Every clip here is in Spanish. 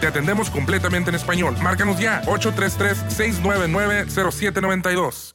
Te atendemos completamente en español. Márcanos ya, 833-699-0792.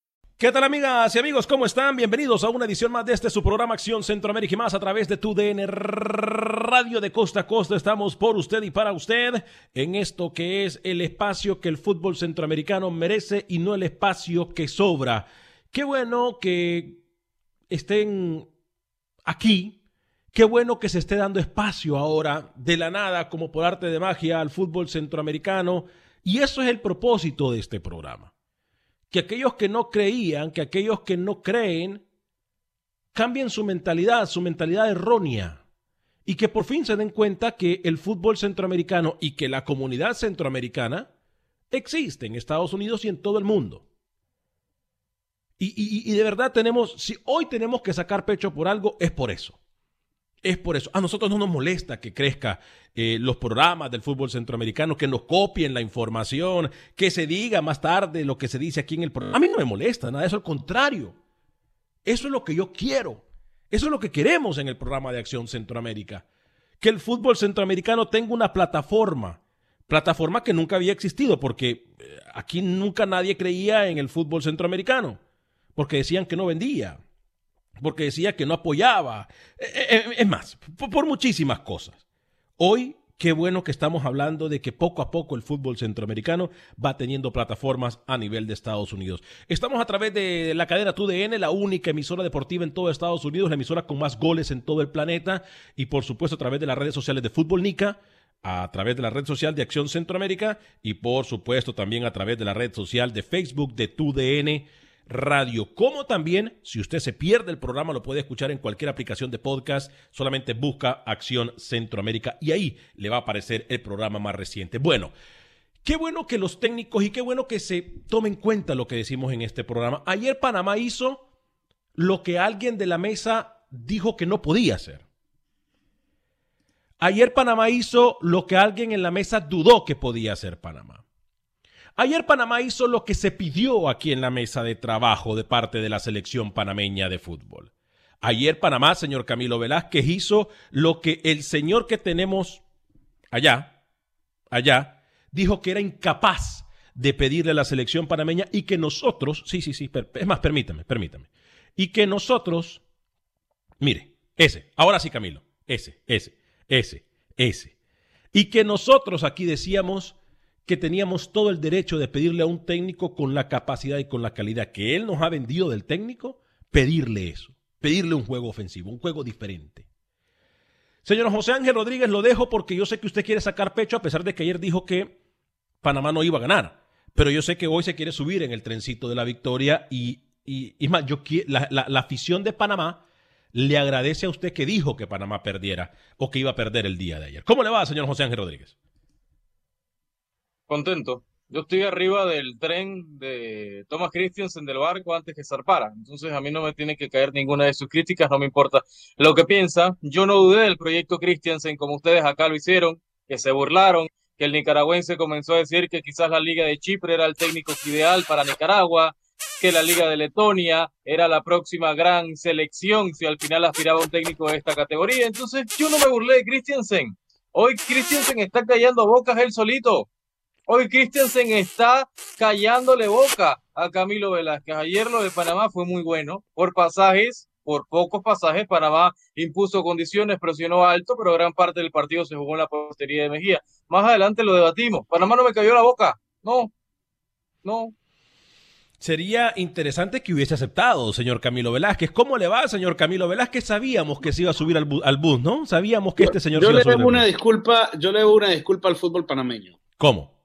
¿Qué tal amigas y amigos? ¿Cómo están? Bienvenidos a una edición más de este su programa Acción Centroamérica y más a través de tu DN Radio de Costa a Costa. Estamos por usted y para usted en esto que es el espacio que el fútbol centroamericano merece y no el espacio que sobra. Qué bueno que estén aquí. Qué bueno que se esté dando espacio ahora de la nada como por arte de magia al fútbol centroamericano. Y eso es el propósito de este programa que aquellos que no creían, que aquellos que no creen, cambien su mentalidad, su mentalidad errónea, y que por fin se den cuenta que el fútbol centroamericano y que la comunidad centroamericana existe en Estados Unidos y en todo el mundo. Y, y, de verdad tenemos, si hoy tenemos que sacar pecho por algo, es por eso. Es por eso. A nosotros no nos molesta que crezca eh, los programas del fútbol centroamericano, que nos copien la información, que se diga más tarde lo que se dice aquí en el programa. A mí no me molesta nada, eso al contrario. Eso es lo que yo quiero. Eso es lo que queremos en el programa de Acción Centroamérica. Que el fútbol centroamericano tenga una plataforma. Plataforma que nunca había existido, porque eh, aquí nunca nadie creía en el fútbol centroamericano. Porque decían que no vendía porque decía que no apoyaba. Eh, eh, eh, es más, por, muchísimas cosas. Hoy, qué bueno que estamos hablando de que poco a poco el fútbol centroamericano va teniendo plataformas a nivel de Estados Unidos. Estamos a través de la cadena TUDN, la única emisora deportiva en todo Estados Unidos, la emisora con más goles en todo el planeta, y por supuesto a través de las redes sociales de Fútbol Nica a través de la red social de Acción Centroamérica y por supuesto también a través de la red social de Facebook de TUDN Radio. Como también, si usted se pierde el programa, lo puede escuchar en cualquier aplicación de podcast. Solamente busca Acción Centroamérica y ahí le va a aparecer el programa más reciente. Bueno, qué bueno que los técnicos y qué bueno que se tomen en cuenta lo que decimos en este programa. Ayer Panamá hizo lo que alguien de la mesa dijo que no podía hacer. Ayer Panamá hizo lo que alguien en la mesa dudó que podía hacer Panamá. Ayer Panamá hizo lo que se pidió aquí en la mesa de trabajo de parte de la selección panameña de fútbol. Ayer Panamá, señor Camilo Velázquez, hizo lo que el señor que tenemos allá, allá, dijo que era incapaz de pedirle a la selección panameña y que nosotros, sí, sí, sí, es más, permítame, permítame, y que nosotros, mire, ese, ahora sí Camilo, ese, ese, ese, ese, y que nosotros aquí decíamos que teníamos todo el derecho de pedirle a un técnico con la capacidad y con la calidad que él nos ha vendido del técnico, pedirle eso, pedirle un juego ofensivo, un juego diferente. Señor José Ángel Rodríguez, lo dejo porque yo sé que usted quiere sacar pecho a pesar de que ayer dijo que Panamá no iba a ganar. pero yo sé que hoy se quiere subir en el trencito de la victoria y, y, y más, yo, la, la, la afición de Panamá le agradece a usted que dijo que Panamá perdiera o que iba a perder el día de ayer. ¿Cómo le va, señor José Ángel Rodríguez? Contento. Yo estoy arriba del tren de Thomas Christiansen del barco antes que zarpara. Entonces a mí no me tiene que caer ninguna de sus críticas, no me importa lo que piensa. Yo no dudé del proyecto Christiansen como ustedes acá lo hicieron, que se burlaron, que el nicaragüense comenzó a decir que quizás la Liga de Chipre era el técnico ideal para Nicaragua, que la Liga de Letonia era la próxima gran selección si al final aspiraba un técnico de esta categoría. Entonces yo no me burlé de Christiansen. Hoy Christiansen está callando bocas él solito. Hoy Christiansen está callándole boca a Camilo Velázquez. Ayer lo de Panamá fue muy bueno. Por pasajes, por pocos pasajes, Panamá impuso condiciones, presionó alto, pero gran parte del partido se jugó en la postería de Mejía. Más adelante lo debatimos. Panamá no me cayó la boca. No, no, Sería interesante que hubiese aceptado, señor Camilo Velázquez. ¿Cómo le va, señor Camilo Velázquez? Sabíamos que se iba a subir al, bu al bus, ¿no? Sabíamos que este señor yo se iba le a subir debo al una bus. disculpa, yo le debo una disculpa al fútbol panameño. ¿Cómo?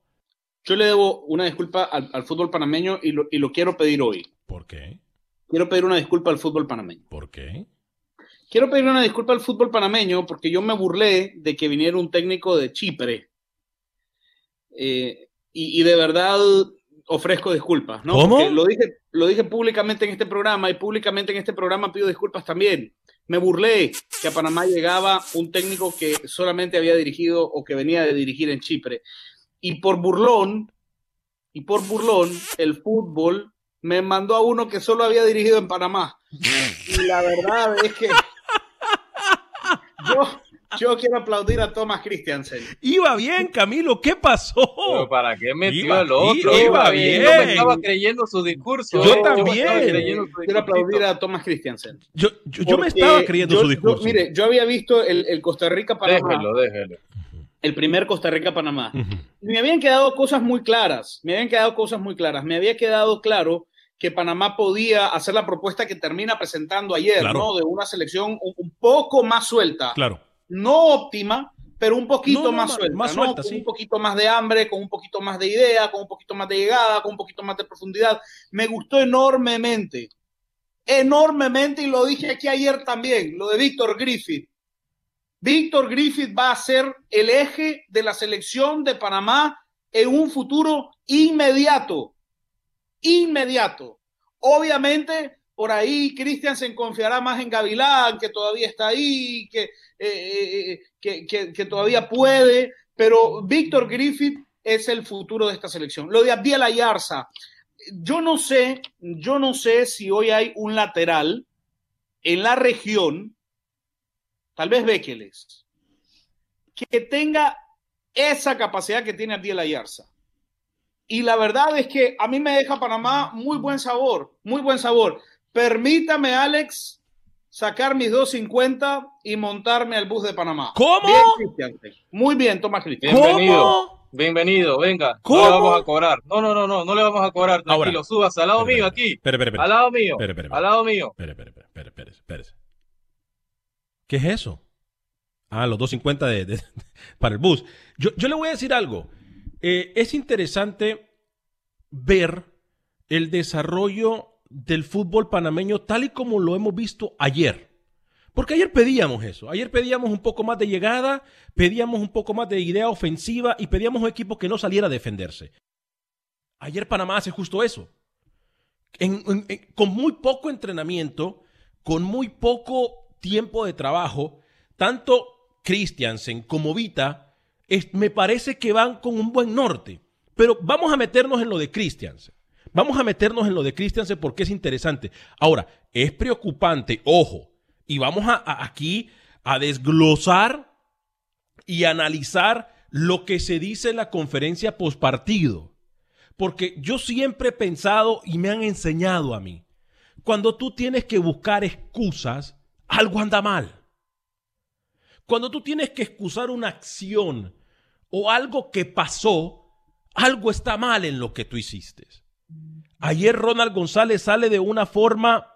Yo le debo una disculpa al, al fútbol panameño y lo, y lo quiero pedir hoy. ¿Por qué? Quiero pedir una disculpa al fútbol panameño. ¿Por qué? Quiero pedir una disculpa al fútbol panameño porque yo me burlé de que viniera un técnico de Chipre. Eh, y, y de verdad ofrezco disculpas, ¿no? ¿Cómo? Porque Lo dije, lo dije públicamente en este programa y públicamente en este programa pido disculpas también. Me burlé que a Panamá llegaba un técnico que solamente había dirigido o que venía de dirigir en Chipre. Y por burlón, y por burlón, el fútbol me mandó a uno que solo había dirigido en Panamá. Y la verdad es que yo, yo quiero aplaudir a Thomas Christiansen. Iba bien, Camilo. ¿Qué pasó? Pero ¿para qué metió Iba- el otro? iba Iba bien. Yo me estaba creyendo su discurso. Yo ¿eh? también. su Quiero aplaudir a Thomas Christiansen. Yo, yo, yo me estaba creyendo yo- su yo- discurso. mire, yo había visto el, el Costa Rica-Panamá, Déjelo, déjelo. El primer Costa Rica-Panamá. Me habían quedado cosas muy claras, me habían quedado cosas muy claras. Me había quedado claro que Panamá podía hacer la propuesta que termina presentando ayer, Claro. ¿no? De una selección un, poco más suelta. Claro. No óptima, pero un poquito No, no, más más- suelta, más ¿no? suelta, Con sí. un poquito más de hambre, con un poquito más de idea, con un poquito más de llegada, con un poquito más de profundidad. Me gustó enormemente, enormemente, y lo dije aquí ayer también, lo de Víctor Griffith. Víctor Griffith va a ser el eje de la selección de Panamá en un futuro inmediato. Inmediato. Obviamente, por ahí Cristian se confiará más en Gavilán, que todavía está ahí, que, eh, eh, que, que- que todavía puede, pero Víctor Griffith es el futuro de esta selección. Lo de Abdiel Ayarza, yo no sé, yo no sé si hoy hay un lateral en la región, tal vez Bekeles, que tenga esa capacidad que tiene Abdiel Ayarza. Y la verdad es que a mí me deja Panamá muy buen sabor, muy buen sabor. Permítame, Alex, sacar mis 250 y montarme al bus de Panamá. ¿Cómo? Bien, Cristian. Muy bien, Tomás Cristian. Bienvenido. ¿Cómo? Bienvenido, venga. ¿Cómo? No le vamos a cobrar. No, no, no, no, no le vamos a cobrar. Tranquilo, Ahora. súbase al lado mío aquí. Al lado mío. Al lado mío. Espere, espere, espere, espere, espere, espérese. ¿Qué es eso? Ah, los 250 de, de- para el bus. Yo, yo le voy a decir algo. Eh, es interesante ver el desarrollo del fútbol panameño tal y como lo hemos visto ayer. Porque ayer pedíamos eso. Ayer pedíamos un poco más de llegada, pedíamos un poco más de idea ofensiva y pedíamos un equipo que no saliera a defenderse. Ayer Panamá hace justo eso. Con muy poco entrenamiento, con muy poco tiempo de trabajo, tanto Christiansen como Vita, es- me parece que van con un buen norte. Pero vamos a meternos en lo de Christiansen. Vamos a meternos en lo de Christiansen porque es interesante. Ahora, es preocupante, ojo, y vamos a, aquí a desglosar y analizar lo que se dice en la conferencia postpartido. Porque yo siempre he pensado y me han enseñado a mí, cuando tú tienes que buscar excusas, algo anda mal. Cuando tú tienes que excusar una acción o algo que pasó, algo está mal en lo que tú hiciste. Ayer Ronald González sale de una forma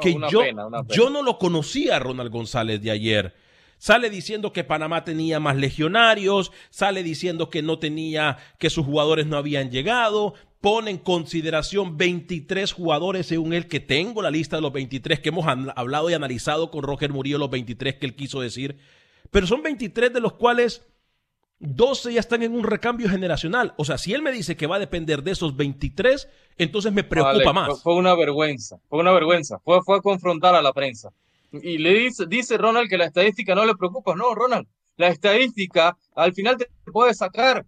que una yo, pena, una pena. yo no lo conocía a Ronald González de ayer. Sale diciendo que Panamá tenía más legionarios, sale diciendo que no tenía, que sus jugadores no habían llegado, pone en consideración 23 jugadores según él, que tengo la lista de los 23 que hemos hablado y analizado con Roger Murillo, los 23 que él quiso decir, pero son 23 de los cuales 12 ya están en un recambio generacional. O sea, si él me dice que va a depender de esos 23, entonces me preocupa más. Fue una vergüenza, fue una vergüenza, fue, fue a confrontar a la prensa. Y le dice, dice Ronald que la estadística no le preocupa. No, Ronald, la estadística al final te puede sacar.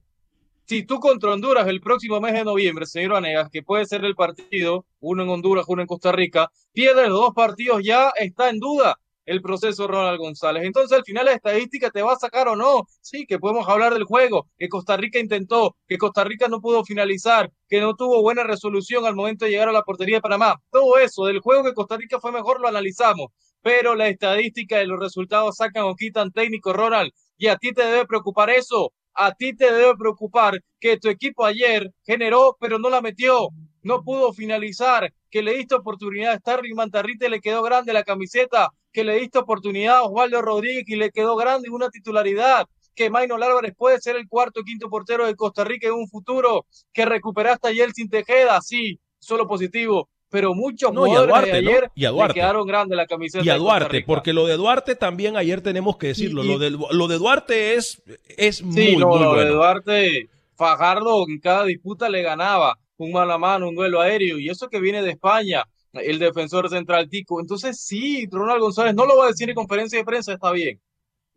Si tú contra Honduras el próximo mes de noviembre, señor Vanegas, que puede ser el partido, uno en Honduras, uno en Costa Rica, pierde los dos partidos, ya está en duda el proceso Ronald González. Entonces, al final la estadística te va a sacar o no. Sí, que podemos hablar del juego, que Costa Rica intentó, que Costa Rica no pudo finalizar, que no tuvo buena resolución al momento de llegar a la portería de Panamá. Todo eso del juego que Costa Rica fue mejor lo analizamos pero la estadística y los resultados sacan o quitan técnico, Ronald, y a ti te debe preocupar eso. A ti te debe preocupar que tu equipo ayer generó, pero no la metió, no pudo finalizar, que le diste oportunidad a Starling Mantarrite, le quedó grande la camiseta, que le diste oportunidad a Osvaldo Rodríguez y le quedó grande una titularidad, que Maino Álvarez puede ser el cuarto o quinto portero de Costa Rica en un futuro, que recuperaste ayer sin Tejeda, sí, solo positivo, pero muchos no, jugadores de ayer y a Duarte. quedaron grandes la camiseta. Y a Duarte, porque lo de Duarte también ayer tenemos que decirlo. lo, de, lo de Duarte es, es muy, no, lo de Duarte, Fajardo en cada disputa le ganaba un mano a mano, un duelo aéreo, y eso que viene de España, el defensor central Tico. Entonces, sí, Ronald González no lo va a decir en conferencia de prensa, está bien.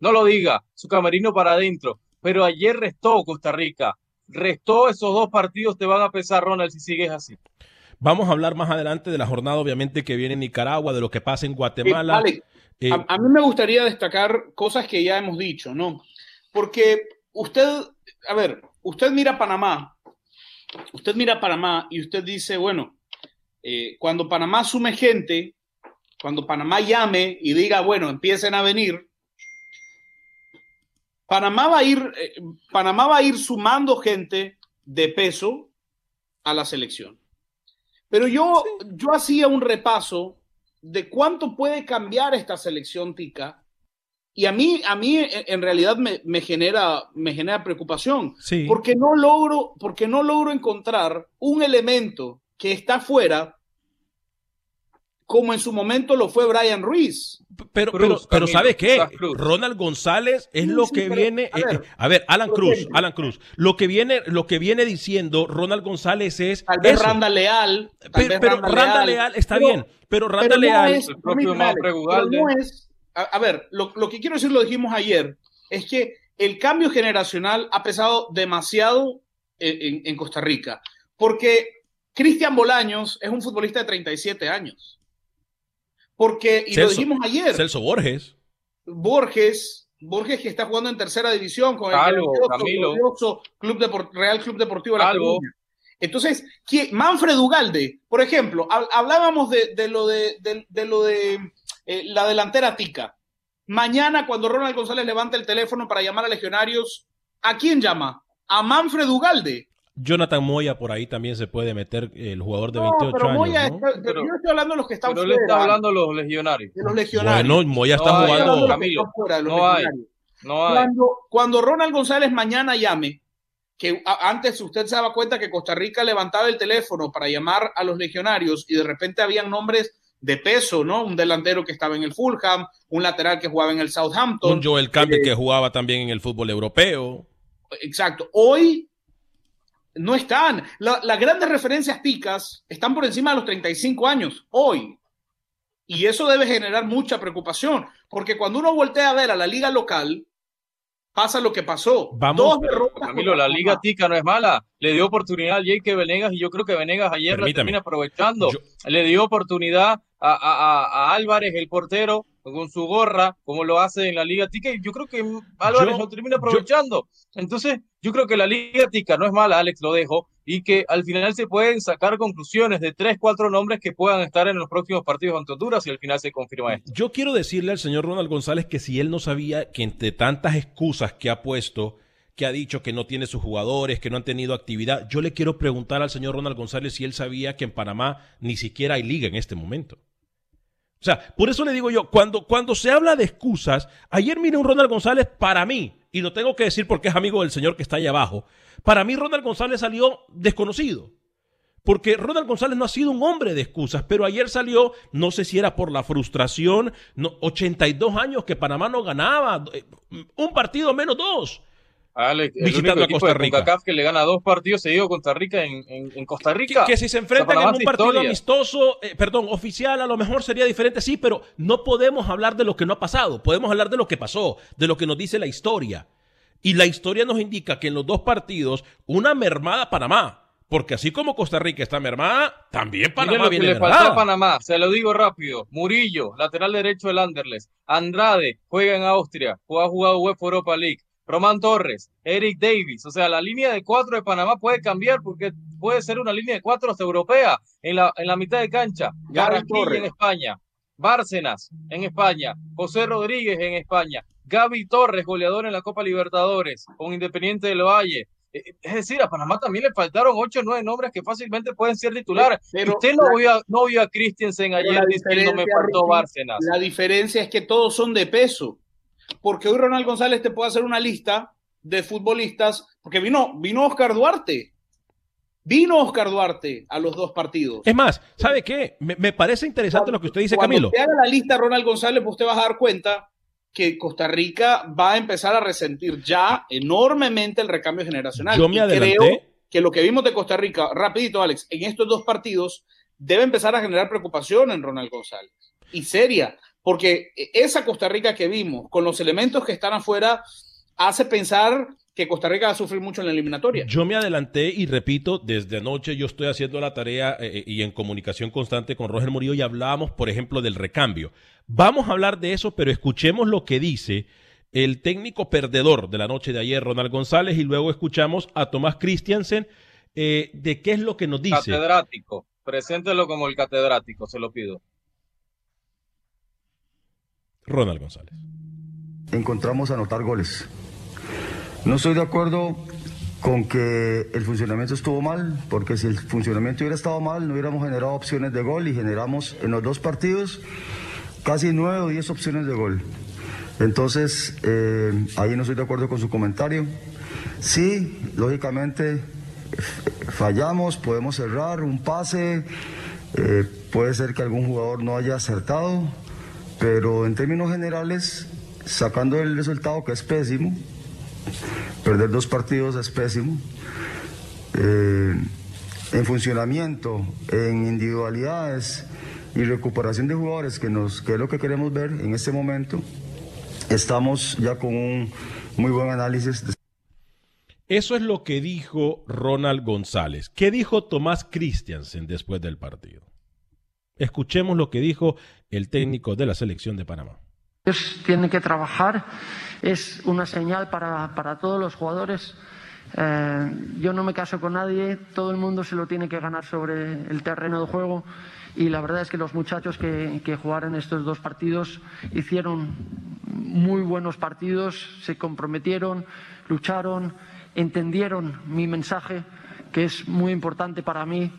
No lo diga, su camerino para adentro. Pero ayer restó Costa Rica. Restó esos dos partidos, te van a pesar, Ronald, si sigues así. Vamos a hablar más adelante de la jornada, obviamente, que viene en Nicaragua, de lo que pasa en Guatemala. Eh, a, mí me gustaría destacar cosas que ya hemos dicho, ¿no? Porque usted, a ver, usted mira Panamá, usted mira Panamá y usted dice, bueno, eh, cuando Panamá sume gente, cuando Panamá llame y diga, bueno, empiecen a venir, Panamá va a ir, eh, Panamá va a ir sumando gente de peso a la selección. Pero yo, yo hacía un repaso de cuánto puede cambiar esta selección tica y a mí, a mí en realidad me, me genera, me genera preocupación porque, no logro, porque no logro encontrar un elemento que está fuera como en su momento lo fue Brian Ruiz. Pero, pero, pero ¿sabe qué? Ronald González es lo que viene. A ver, Alan Cruz, Alan Cruz. Lo que viene, lo que viene diciendo Ronald González es. Tal vez Randa Leal. pero, Randa, Leal, está bien. Pero Randa Leal. es, el propio no es, a, ver, lo, lo que quiero decir, lo dijimos ayer, es que el cambio generacional ha pesado demasiado en, en Costa Rica. Porque Cristian Bolaños es un futbolista de 37 años porque, y lo dijimos ayer. Celso Borges. Borges, Borges que está jugando en tercera división con el Club Real Club Deportivo de La Coruña. Entonces, Manfred Ugalde, por ejemplo, hablábamos de, lo de, lo de eh, la delantera tica. Mañana, cuando Ronald González levanta el teléfono para llamar a legionarios, ¿a quién llama? A Manfred Ugalde. Jonathan Moya por ahí también se puede meter, el jugador de 28 pero Moya años. ¿no? pero, yo estoy hablando de los que están pero fuera. Pero le está hablando de los legionarios. De los legionarios. Bueno, Moya está jugando. no, hay, no hay. Cuando, cuando Ronald González mañana llame, que antes usted se daba cuenta que Costa Rica levantaba el teléfono para llamar a los legionarios y de repente habían nombres de peso, ¿no? Un delantero que estaba en el Fulham, un lateral que jugaba en el Southampton. Un Joel Campbell eh, que jugaba también en el fútbol europeo. Exacto. Hoy no están. las grandes referencias ticas están por encima de los 35 años hoy. Y eso debe generar mucha preocupación, porque cuando uno voltea a ver a la liga local, pasa lo que pasó. Vamos, Camilo, la liga tica no es mala. Le dio oportunidad a Jake Venegas y yo creo que Venegas ayer la termina aprovechando. Le dio oportunidad a Álvarez, el portero, con su gorra, como lo hace en la Liga Tica, y yo creo que Álvarez lo termina aprovechando. Entonces, yo creo que la Liga Tica no es mala, Alex, lo dejo, y que al final se pueden sacar conclusiones de tres, cuatro nombres que puedan estar en los próximos partidos ante Honduras y al final se confirma esto. Yo quiero decirle al señor Ronald González que si él no sabía que entre tantas excusas que ha puesto, que ha dicho que no tiene sus jugadores, que no han tenido actividad, yo le quiero preguntar al señor Ronald González si él sabía que en Panamá ni siquiera hay liga en este momento. O sea, por eso le digo yo, cuando, cuando se habla de excusas, ayer mire un Ronald González para mí, y lo tengo que decir porque es amigo del señor que está ahí abajo, para mí Ronald González salió desconocido. Porque Ronald González no ha sido un hombre de excusas, pero ayer salió, no sé si era por la frustración, no, 82 años que Panamá no ganaba, eh, un partido menos dos. Alex, Visitando a Costa Rica. CONCACAF que le gana dos partidos seguidos Costa Rica en, en, en Costa Que, Rica. que si se enfrentan en un partido historia. amistoso, eh, perdón, oficial, a lo mejor sería diferente, sí, pero no podemos hablar de lo que no ha pasado, podemos hablar de lo que pasó, de lo que nos dice la historia. Y la historia nos indica que en los dos partidos, una mermada Panamá, porque así como Costa Rica está mermada, también Panamá lo que viene le faltó a. Panamá, se lo digo rápido. Murillo, lateral derecho del Anderlecht. Andrade, juega en Austria, ha jugado UEFA Europa League. Román Torres, Eric Davis. O sea, la línea de cuatro de Panamá puede cambiar porque puede ser una línea de cuatro hasta europea en la, en la mitad de cancha. Torres. en España. Bárcenas en España. José Rodríguez en España. Gaby Torres, goleador en la Copa Libertadores con Independiente del Valle. Eh, Es decir, a Panamá también le faltaron ocho o nueve nombres que fácilmente pueden ser titulares. Pero Usted no vio, a- no vio a Christensen ayer diciendo me faltó Bárcenas. La diferencia es que todos son de peso. Porque hoy Ronald González te puede hacer una lista de futbolistas, porque vino, vino Oscar Duarte. Vino Oscar Duarte a los dos partidos. Es más, ¿sabe qué? Me, me parece interesante lo que usted dice, Cuando Camilo. te haga la lista Ronald González, pues te vas a dar cuenta que Costa Rica va a empezar a resentir ya enormemente el recambio generacional. Yo me Y adelanté. creo que lo que vimos de Costa Rica, rapidito Alex, en estos dos partidos debe empezar a generar preocupación en Ronald González. Y seria, porque esa Costa Rica que vimos, con los elementos que están afuera, hace pensar que Costa Rica va a sufrir mucho en la eliminatoria. Yo me adelanté y repito, desde anoche yo estoy haciendo la tarea eh, y en comunicación constante con Roger Murillo y hablábamos, por ejemplo, del recambio. Vamos a hablar de eso, pero escuchemos lo que dice el técnico perdedor de la noche de ayer, Ronald González, y luego escuchamos a Tomás Christiansen eh, de qué es lo que nos dice. Catedrático. Preséntelo como el catedrático, se lo pido. Ronald González. encontramos anotar goles. No estoy de acuerdo con que el funcionamiento estuvo mal, porque si el funcionamiento hubiera estado mal, no hubiéramos generado opciones de gol y generamos en los dos partidos casi nueve o diez opciones de gol. Entonces, eh, ahí no estoy de acuerdo con su comentario. Sí, lógicamente fallamos, podemos cerrar un pase, eh, puede ser que algún jugador no haya acertado, pero en términos generales, sacando el resultado que es pésimo, perder dos partidos es pésimo, eh, en funcionamiento, en individualidades y recuperación de jugadores, que, nos, que es lo que queremos ver en este momento, estamos ya con un muy buen análisis. Eso es lo que dijo Ronald González. ¿Qué dijo Tomás Christiansen después del partido? Escuchemos lo que dijo el técnico de la selección de Panamá. Ellos tienen que trabajar, es una señal para, para todos los jugadores. Eh, yo no me caso con nadie, todo el mundo se lo tiene que ganar sobre el terreno de juego y la verdad es que los muchachos que, que jugaron estos dos partidos hicieron muy buenos partidos, se comprometieron, lucharon, entendieron mi mensaje, que es muy importante para mí.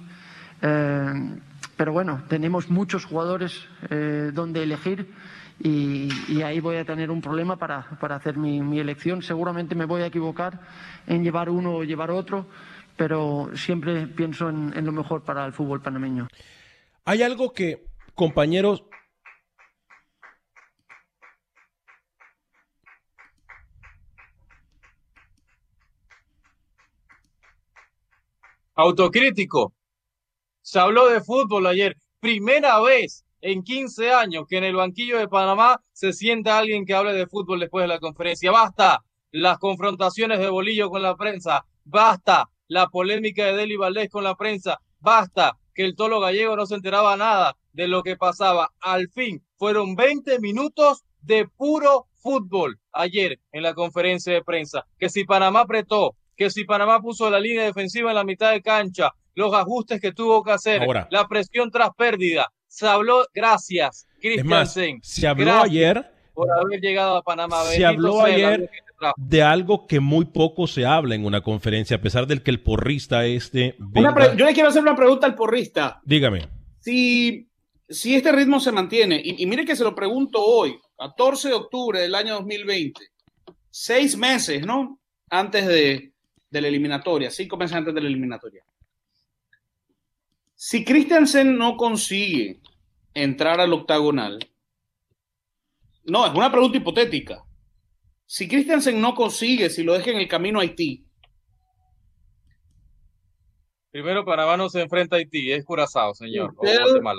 Eh, pero bueno, tenemos muchos jugadores eh, donde elegir y, y ahí voy a tener un problema para, para hacer mi, mi elección. Seguramente me voy a equivocar en llevar uno o llevar otro, pero siempre pienso en, en lo mejor para el fútbol panameño. Hay algo que, compañeros, Autocrítico. Se habló de fútbol ayer. Primera vez en 15 años que en el banquillo de Panamá se sienta alguien que hable de fútbol después de la conferencia. Basta las confrontaciones de Bolillo con la prensa. Basta la polémica de Deli Valdés con la prensa. Basta que el Tolo Gallego no se enteraba nada de lo que pasaba. Al fin, fueron 20 minutos de puro fútbol ayer en la conferencia de prensa. Que si Panamá apretó, que si Panamá puso la línea defensiva en la mitad de cancha, los ajustes que tuvo que hacer, Ahora. la presión tras pérdida. Se habló, gracias, es más, Christiansen, se habló gracias ayer por haber llegado a Panamá. Se habló ayer de algo que muy poco se habla en una conferencia, a pesar del que el porrista este venga- yo le quiero hacer una pregunta al porrista. Dígame. Si si este ritmo se mantiene, y, y mire que se lo pregunto hoy, 14 de octubre del año 2020, seis meses, ¿no? Antes de, de la eliminatoria, cinco meses antes de la eliminatoria. Si Christiansen no consigue entrar al octagonal, no, es una pregunta hipotética. Si Christiansen no consigue, si lo deja en el camino a Haití, Primero Panamá no se enfrenta a Haití, es Curazao, señor.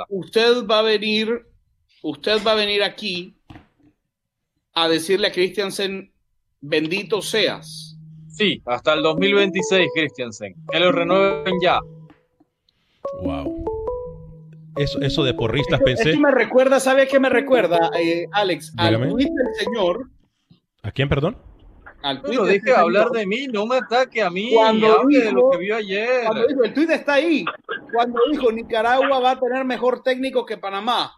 usted, va a venir, usted va a venir aquí a decirle a Christiansen, bendito seas. Sí, hasta el 2026, Christiansen. Que lo renueven ya. Wow. Eso, eso de porristas pensé. que me recuerda, ¿sabe a qué me recuerda, eh, Alex? Al Dígame. tweet del señor. ¿A quién, perdón? Al tweet Pero deje de hablar de mí, no me ataque a mí. Cuando hable de lo dijo- que vio ayer. Cuando dijo, el tweet está ahí. Cuando dijo Nicaragua va a tener mejor técnico que Panamá.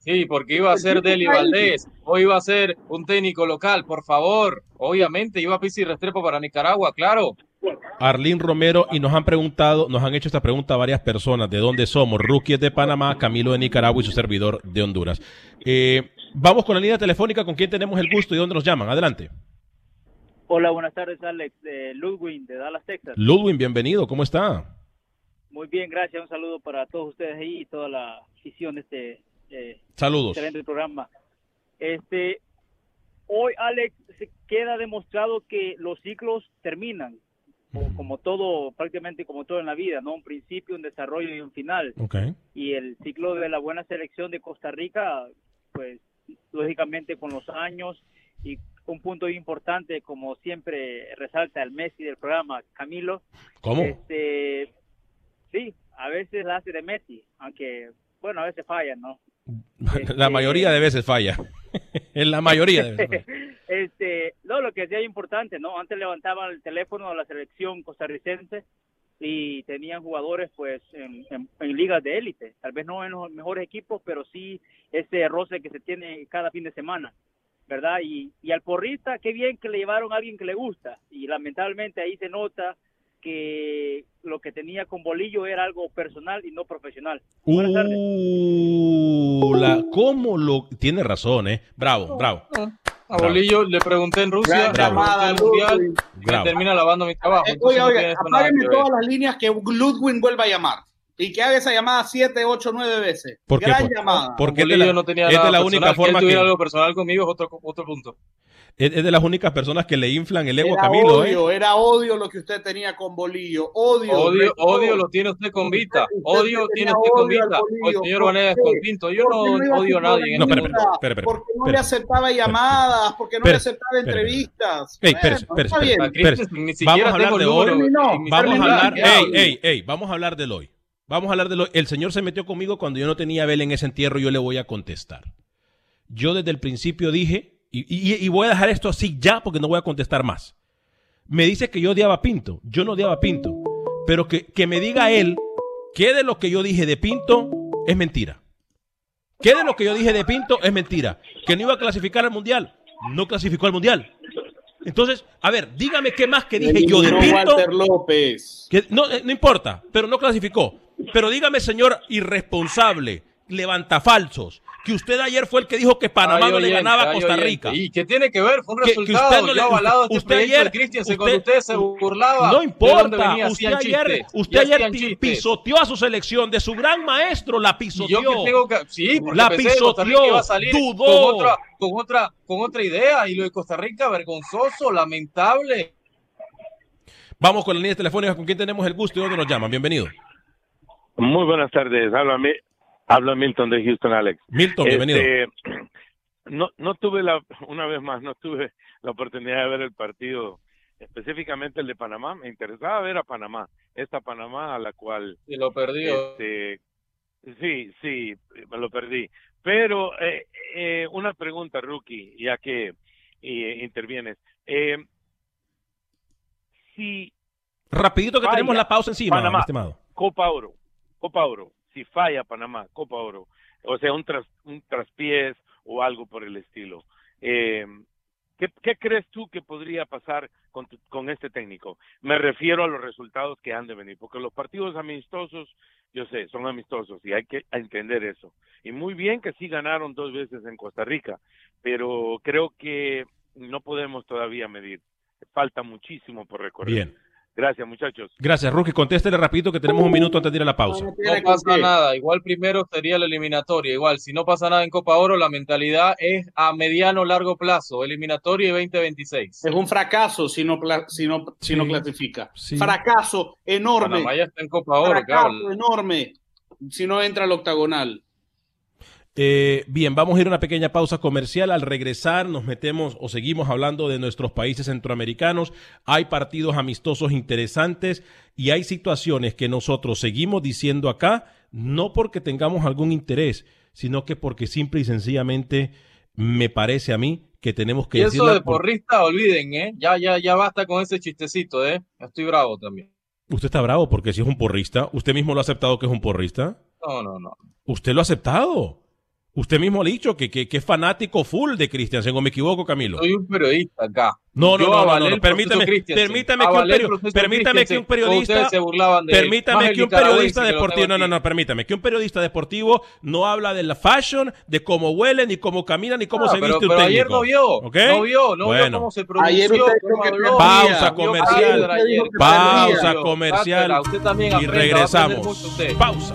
Sí, porque iba a ser Deli Valdés, o iba a ser un técnico local, por favor. Obviamente, iba a Pizzi Restrepo para Nicaragua, claro. Arlín Romero y nos han preguntado, nos han hecho esta pregunta varias personas, ¿de dónde somos? Rookie es de Panamá, Camilo de Nicaragua y su servidor de Honduras. Eh, vamos con la línea telefónica, ¿con quién tenemos el gusto y dónde nos llaman? Adelante. Hola, buenas tardes, Alex de Ludwig, de Dallas, Texas. Ludwin, bienvenido, ¿cómo está? Muy bien, gracias. Un saludo para todos ustedes ahí y toda la afición de este eh, Saludos. excelente programa. Este, hoy, Alex, se queda demostrado que los ciclos terminan, como todo, prácticamente como todo en la vida, ¿no? Un principio, un desarrollo y un final. Y el ciclo de la buena selección de Costa Rica, pues, lógicamente con los años y un punto importante, como siempre resalta el Messi del programa, Camilo, ¿Cómo? este, sí, a veces la hace de Messi, aunque, bueno, a veces fallan, ¿no? La mayoría de veces falla. en la mayoría de este, no, lo que sí es importante, ¿no? Antes levantaban el teléfono a la selección costarricense y tenían jugadores, pues, en, en- en ligas de élite. Tal vez no en los mejores equipos, pero sí ese roce que se tiene cada fin de semana, ¿verdad? Y, y al porrista, qué bien que le llevaron a alguien que le gusta. Y lamentablemente ahí se nota que lo que tenía con Bolillo era algo personal y no profesional. Buenas tardes. Uh, la, ¿Cómo lo...? Tiene razón, ¿eh? Bravo, bravo. A Bolillo le pregunté en Rusia, pregunté llamada, el Mundial, me Bravo. termina lavando mi trabajo. Eh, entonces oiga, no oiga, apáguenme ver. todas las líneas que Ludwig vuelva a llamar. Y que haga esa llamada siete, ocho, nueve veces. ¿Por qué? Gran Por- llamada. porque es Bolillo la, no tenía es nada la personal, única que él forma tuviera que... algo personal conmigo es otro, otro punto. Es, es de las únicas personas que le inflan el ego a Camilo, ¿eh? odio, era odio lo que usted tenía con Bolillo. Odio. Odio, odio lo tiene usted con Vita. Odio usted tiene usted con Vita. O señor ¿Por Vanegas con Pinto. Yo no odio a nadie en No, espere, espere, Porque no espere. le aceptaba llamadas, porque no le aceptaba espere, entrevistas. Ey, espérese, espérese, Vamos siquiera a hablar de hoy. Vamos a hablar, ¿qué ey, ey, ey, vamos a hablar del hoy. Vamos a hablar del hoy. El señor se metió conmigo cuando yo no tenía vela en ese entierro, yo le voy a contestar. Yo desde el principio dije, y, y- y voy a dejar esto así ya porque no voy a contestar más. Me dice que yo odiaba a Pinto. Yo no odiaba a Pinto. Pero que, que me diga él que de lo que yo dije de Pinto es mentira. Que de lo que yo dije de Pinto es mentira. Que no iba a clasificar al Mundial. No clasificó al Mundial. Entonces, a ver, dígame qué más que dije yo de Pinto. Walter López. Que no, eh, no importa, pero no clasificó. Pero dígame, señor irresponsable, levantafalsos, que usted ayer fue el que dijo que Panamá Ay, no le ganaba a Costa. Rica. ¿Y qué tiene que ver? Fue un Que- que resultado. usted no Yo le- avalado este usted ayer- de Christensen usted- cuando usted se burlaba. No importa, venía, usted ayer, chistes, usted ayer pisoteó a su selección, de su gran maestro la yo pisoteó. que tengo que, sí, porque La pensé pisoteó, iba a salir dudó. con otra, con otra, con otra idea y lo de Costa Rica vergonzoso, lamentable. Vamos con la línea telefónica con quién tenemos el gusto y dónde nos llaman. Bienvenido. Muy buenas tardes. Habla, Mi- habla Milton de Houston, Alex. Milton, bienvenido. Este, no, no tuve la, una vez más, no tuve la oportunidad de ver el partido, específicamente el de Panamá. Me interesaba ver a Panamá, esta Panamá a la cual, Y lo perdió. este, sí, sí, me lo perdí. Pero eh, eh, una pregunta, Rookie, ya que eh, intervienes. Eh, si Rapidito que tenemos la pausa encima, Panamá. estimado. Copa Oro, Copa Oro, si falla Panamá, Copa Oro, o sea, un, tras, un traspiés o algo por el estilo. Eh, ¿qué, qué crees tú que podría pasar con, tu- con este técnico? Me refiero a los resultados que han de venir, porque los partidos amistosos yo sé, son amistosos y hay que entender eso. Y muy bien que sí ganaron dos veces en Costa Rica, pero creo que no podemos todavía medir. Falta muchísimo por recorrer. Bien. Gracias, muchachos. Gracias, Rookie. Contéstele rapidito que tenemos un minuto antes de ir a la pausa. No pasa nada, igual primero sería la eliminatoria, igual si no pasa nada en Copa Oro, la mentalidad es a mediano largo plazo, eliminatoria y 2026. Es un fracaso si no, pla- si no, si no clasifica. Fracaso enorme. Panamá ya está en Copa Oro, ¿qué fracaso habla? enorme si no entra al octagonal. Eh, bien, vamos a ir a una pequeña pausa comercial. Al regresar nos metemos o seguimos hablando de nuestros países centroamericanos. Hay partidos amistosos interesantes y hay situaciones que nosotros seguimos diciendo acá, no porque tengamos algún interés, sino que porque simple y sencillamente me parece a mí que tenemos que Y eso de por- porrista, olviden, ¿eh? Ya, ya, ya basta con ese chistecito, ¿eh? Estoy bravo también. Usted está bravo porque si es un porrista, usted mismo lo ha aceptado que es un porrista. No, no, no. Usted lo ha aceptado. Usted mismo ha dicho que, que, que es fanático full de Christiansen, ¿o me equivoco, Camilo? Soy un periodista acá. No, no, no, no, no, no, permítame, permítame que un, permítame que un periodista, se burlaban de él. permítame que un periodista deportivo, no, no, no, permítame, que un periodista deportivo no habla de la fashion, de cómo huele, ni cómo camina, ni cómo Ah, se pero- viste un pero técnico. ayer no vio, ¿Ok? no vio, no vio bueno. cómo se pronunció, Ayer usted dijo cómo que habló. Pausa Vio comercial. Pausa comercial. Y regresamos. Pausa.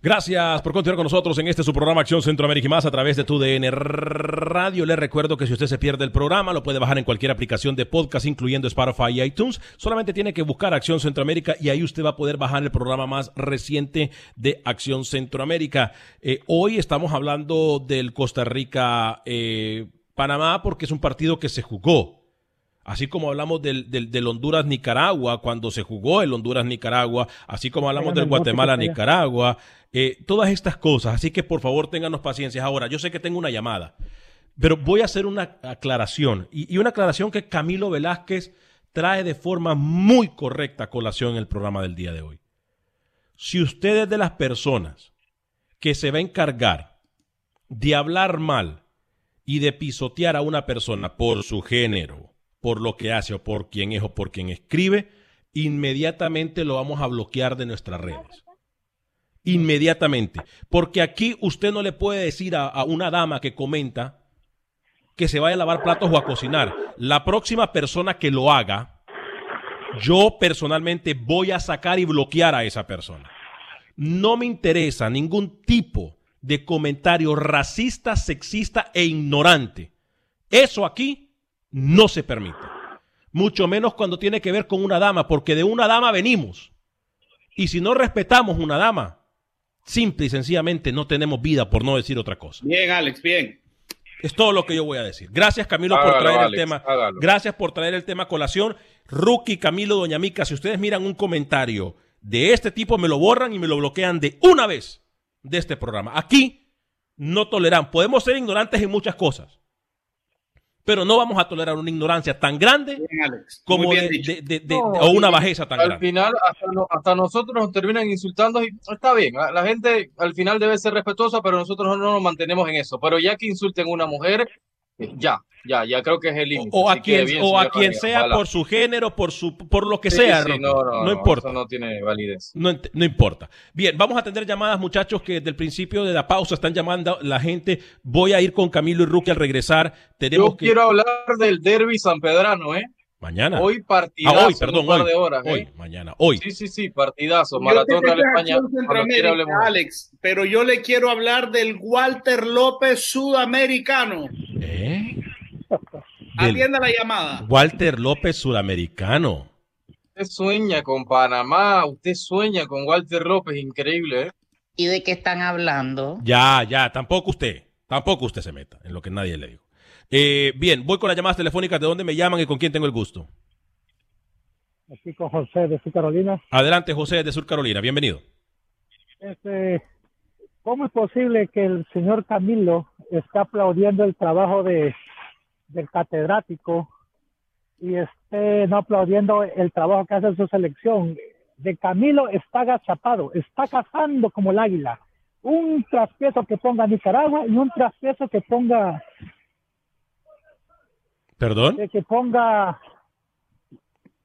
Gracias por continuar con nosotros en este su programa Acción Centroamérica y más a través de tu DN Radio. Les recuerdo que si usted se pierde el programa, lo puede bajar en cualquier aplicación de podcast, incluyendo Spotify y iTunes. Solamente tiene que buscar Acción Centroamérica y ahí usted va a poder bajar el programa más reciente de Acción Centroamérica. Eh, hoy estamos hablando del Costa Rica eh, Panamá porque es un partido que se jugó. Así como hablamos del, del, del Honduras-Nicaragua, cuando se jugó el Honduras-Nicaragua, así como hablamos del Guatemala-Nicaragua, eh, todas estas cosas. Así que por favor ténganos paciencia. Ahora, yo sé que tengo una llamada, pero voy a hacer una aclaración. Y, y una aclaración que Camilo Velázquez trae de forma muy correcta a colación en el programa del día de hoy. Si usted es de las personas que se va a encargar de hablar mal y de pisotear a una persona por su género, por lo que hace o por quien es o por quien escribe, inmediatamente lo vamos a bloquear de nuestras redes. Inmediatamente. Porque aquí usted no le puede decir a, una dama que comenta que se vaya a lavar platos o a cocinar. La próxima persona que lo haga, yo personalmente voy a sacar y bloquear a esa persona. No me interesa ningún tipo de comentario racista, sexista e ignorante. Eso aquí no se permite. Mucho menos cuando tiene que ver con una dama, porque de una dama venimos. Y si no respetamos una dama, simple y sencillamente no tenemos vida, por no decir otra cosa. Bien, Alex, bien. Es todo lo que yo voy a decir. Gracias, Camilo, Hágalo, por traer Alex, el tema. hágalo. Gracias por traer el tema a colación. Rookie, Camilo, Doña Mica, si ustedes miran un comentario de este tipo, me lo borran y me lo bloquean de una vez de este programa. Aquí no toleran. Podemos ser ignorantes en muchas cosas, pero no vamos a tolerar una ignorancia tan grande Bien, Alex. como de, de- de- de- No, o una bajeza tan al grande. final hasta, no- hasta nosotros nos terminan insultando y está bien, la, la gente al final debe ser respetuosa, pero nosotros no nos mantenemos en eso. Pero ya que insulten a una mujer, ya, ya, ya creo que es el límite. O a quien, bien, o a quien sea ojalá. por su género, por su, por lo que Sí, sea, sí, no, no, no, importa. eso no tiene validez. No, no importa. Bien, vamos a atender llamadas, muchachos, que desde el principio de la pausa están llamando la gente. Voy a ir con Camilo y Rookie al regresar. Tenemos Yo que. quiero hablar del derby sanpedrano, ¿eh? Mañana. Hoy partidazo Ah, hoy, perdón, un par hoy. de horas, Hoy, ¿eh? mañana, hoy. Sí, sí, sí, partidazo. Maratón es España. Alex, pero yo le quiero hablar del Walter López sudamericano. ¿Eh? Atienda la llamada. Walter López Suramericano. Usted sueña con Panamá, usted sueña con Walter López, increíble, ¿eh? ¿Y de qué están hablando? Ya, ya, tampoco usted, tampoco usted se meta en lo que nadie le dijo. Eh, bien, voy con las llamadas telefónicas de dónde me llaman y con quién tengo el gusto. Aquí con José de Sur Carolina. Adelante, José de Sur Carolina, bienvenido. Este, ¿Cómo es posible que el señor Camilo está aplaudiendo el trabajo de, del catedrático y esté no aplaudiendo el trabajo que hace su selección? De Camilo está agachapado, está cazando como el águila. Un traspiezo que ponga Nicaragua y un traspiezo que ponga ¿Perdón? que, que ponga